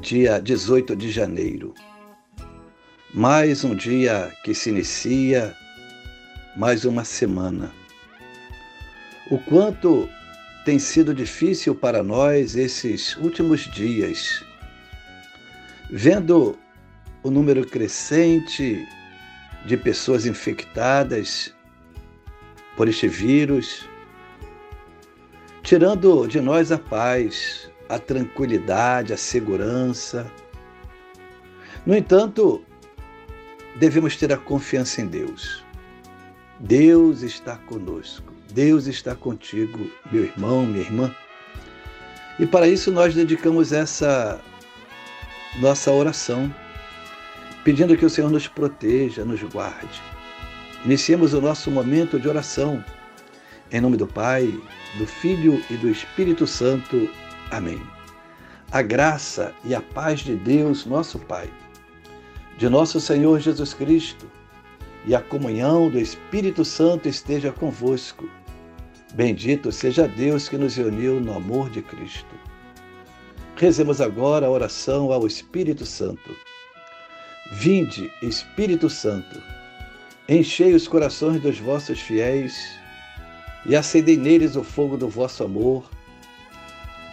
dia 18 de janeiro. Mais um dia que se inicia, mais uma semana. O quanto tem sido difícil para nós esses últimos dias, vendo o número crescente de pessoas infectadas por este vírus, tirando de nós a paz, a tranquilidade, a segurança. No entanto, devemos ter a confiança em Deus. Deus está conosco. Deus está contigo, meu irmão, minha irmã. E para isso nós dedicamos essa nossa oração, pedindo que o Senhor nos proteja, nos guarde. Iniciemos o nosso momento de oração. Em nome do Pai, do Filho e do Espírito Santo. Amém. A graça e a paz de Deus, nosso Pai, de nosso Senhor Jesus Cristo e a comunhão do Espírito Santo esteja convosco. Bendito seja Deus que nos uniu no amor de Cristo. Rezemos agora a oração ao Espírito Santo. Vinde, Espírito Santo, enchei os corações dos vossos fiéis e acendei neles o fogo do vosso amor.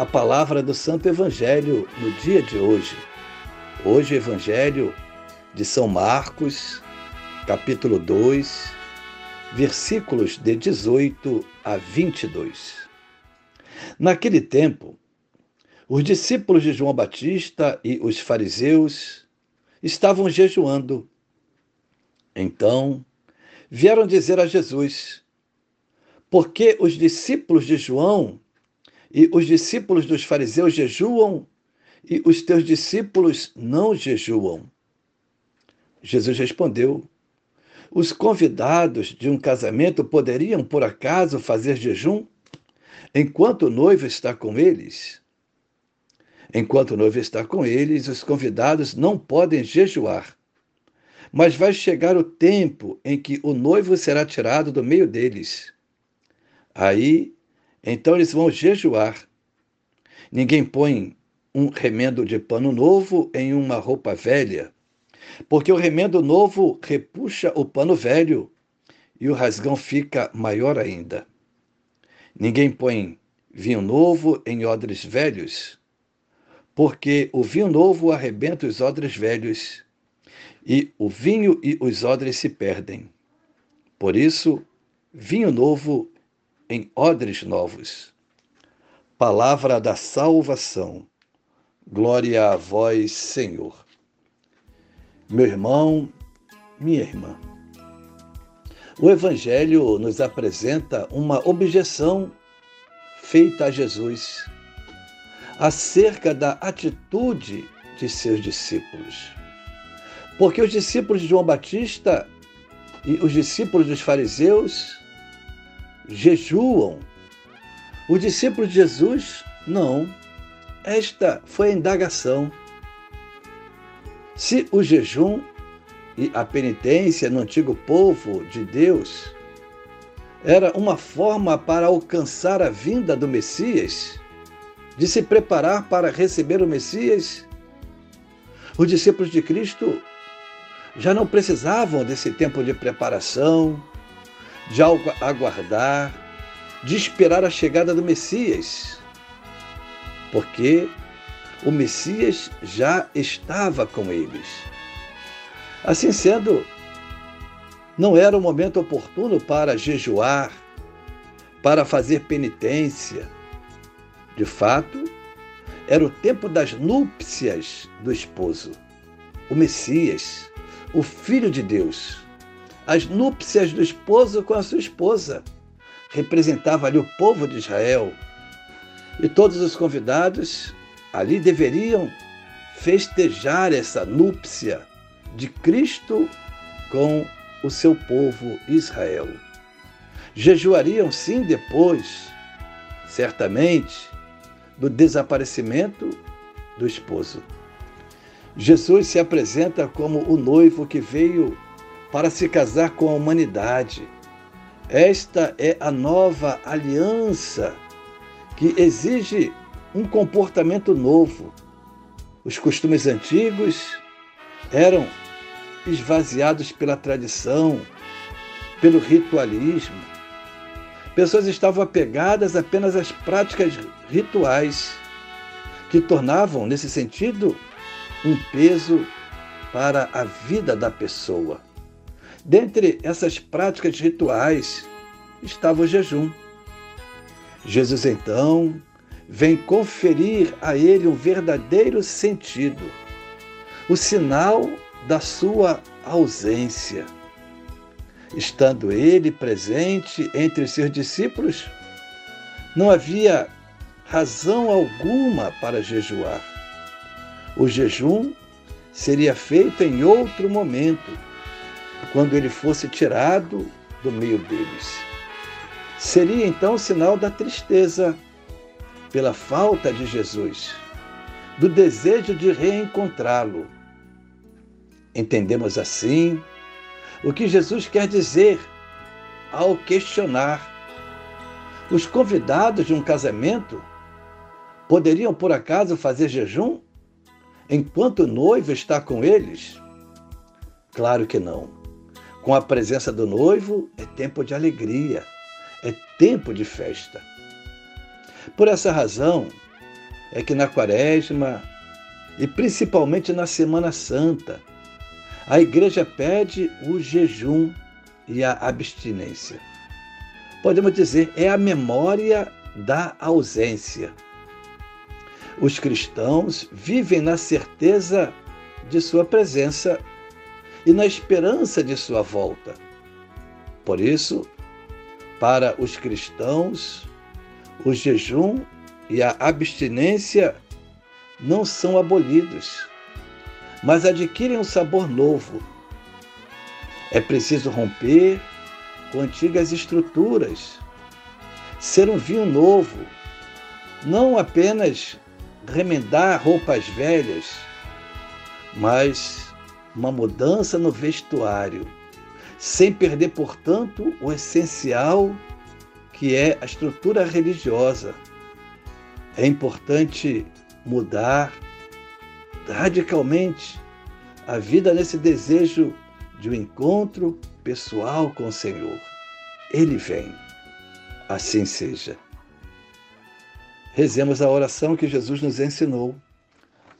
a palavra do Santo Evangelho no dia de hoje. Hoje, o Evangelho de São Marcos, capítulo 2, versículos de 18 a 22. Naquele tempo, os discípulos de João Batista e os fariseus estavam jejuando. Então, vieram dizer a Jesus: Por que os discípulos de João e os discípulos dos fariseus jejuam e os teus discípulos não jejuam. Jesus respondeu: Os convidados de um casamento poderiam, por acaso, fazer jejum enquanto o noivo está com eles? Enquanto o noivo está com eles, os convidados não podem jejuar. Mas vai chegar o tempo em que o noivo será tirado do meio deles. Aí então eles vão jejuar. Ninguém põe um remendo de pano novo em uma roupa velha, porque o remendo novo repuxa o pano velho e o rasgão fica maior ainda. Ninguém põe vinho novo em odres velhos, porque o vinho novo arrebenta os odres velhos e o vinho e os odres se perdem. Por isso, vinho novo em odres novos. Palavra da salvação. Glória a vós, Senhor. Meu irmão, minha irmã. O Evangelho nos apresenta uma objeção feita a Jesus acerca da atitude de seus discípulos. Porque os discípulos de João Batista e os discípulos dos fariseus jejuam. Os discípulos de Jesus, não. Esta foi a indagação. Se o jejum e a penitência no antigo povo de Deus era uma forma para alcançar a vinda do Messias, de se preparar para receber o Messias, os discípulos de Cristo já não precisavam desse tempo de preparação, de aguardar, de esperar a chegada do Messias. Porque o Messias já estava com eles. Assim sendo, não era o momento oportuno para jejuar, para fazer penitência. De fato, era o tempo das núpcias do esposo, o Messias, o Filho de Deus. As núpcias do esposo com a sua esposa. Representava ali o povo de Israel. E todos os convidados ali deveriam festejar essa núpcia de Cristo com o seu povo Israel. Jejuariam sim depois, certamente, do desaparecimento do esposo. Jesus se apresenta como o noivo que veio para se casar com a humanidade. Esta é a nova aliança que exige um comportamento novo. Os costumes antigos eram esvaziados pela tradição, pelo ritualismo. Pessoas estavam apegadas apenas às práticas rituais, que tornavam, nesse sentido, um peso para a vida da pessoa. Dentre essas práticas rituais estava o jejum. Jesus, então, vem conferir a ele um verdadeiro sentido, o sinal da sua ausência. Estando ele presente entre seus discípulos, não havia razão alguma para jejuar. O jejum seria feito em outro momento, quando ele fosse tirado do meio deles. Seria então sinal da tristeza pela falta de Jesus, do desejo de reencontrá-lo Entendemos assim o que Jesus quer dizer ao questionar. Os convidados de um casamento poderiam, por acaso, fazer jejum enquanto o noivo está com eles? Claro que não. Com a presença do noivo é tempo de alegria, é tempo de festa. Por essa razão é que na Quaresma e principalmente na Semana Santa, a igreja pede o jejum e a abstinência. Podemos dizer, é a memória da ausência. Os cristãos vivem na certeza de sua presença e na esperança de sua volta. Por isso, para os cristãos, o jejum e a abstinência não são abolidos, mas adquirem um sabor novo. É preciso romper com antigas estruturas, ser um vinho novo, não apenas remendar roupas velhas, mas uma mudança no vestuário, sem perder, portanto, o essencial que é a estrutura religiosa. É importante mudar radicalmente a vida nesse desejo de um encontro pessoal com o Senhor. Ele vem. Assim seja. Rezemos a oração que Jesus nos ensinou.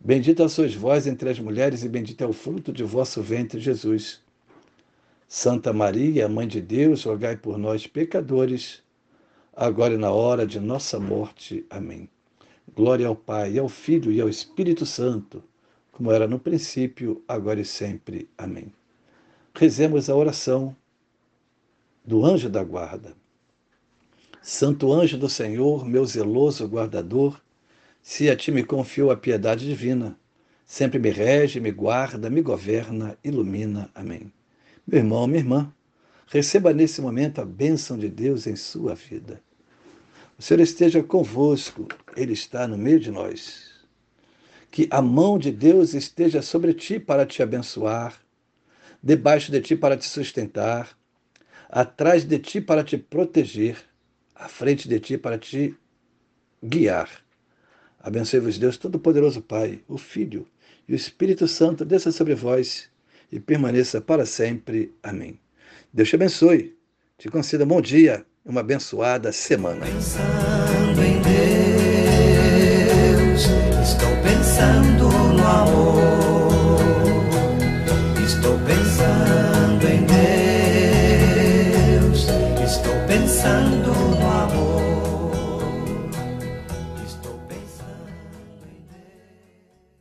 Bendita sois vós entre as mulheres, e bendito é o fruto de vosso ventre, Jesus. Santa Maria, Mãe de Deus, rogai por nós, pecadores, agora e na hora de nossa morte. Amém. Glória ao Pai, ao Filho e ao Espírito Santo, como era no princípio, agora e sempre. Amém. Rezemos a oração do anjo da guarda. Santo anjo do Senhor, meu zeloso guardador, se a ti me confiou a piedade divina, sempre me rege, me guarda, me governa, ilumina. Amém. Meu irmão, minha irmã, receba nesse momento a bênção de Deus em sua vida. O Senhor esteja convosco, Ele está no meio de nós. Que a mão de Deus esteja sobre ti para te abençoar, debaixo de ti para te sustentar, atrás de ti para te proteger, à frente de ti para te guiar. Abençoe-vos, Deus Todo-Poderoso, Pai, o Filho e o Espírito Santo, desça sobre vós e permaneça para sempre. Amém. Deus te abençoe, te conceda um bom dia uma abençoada semana.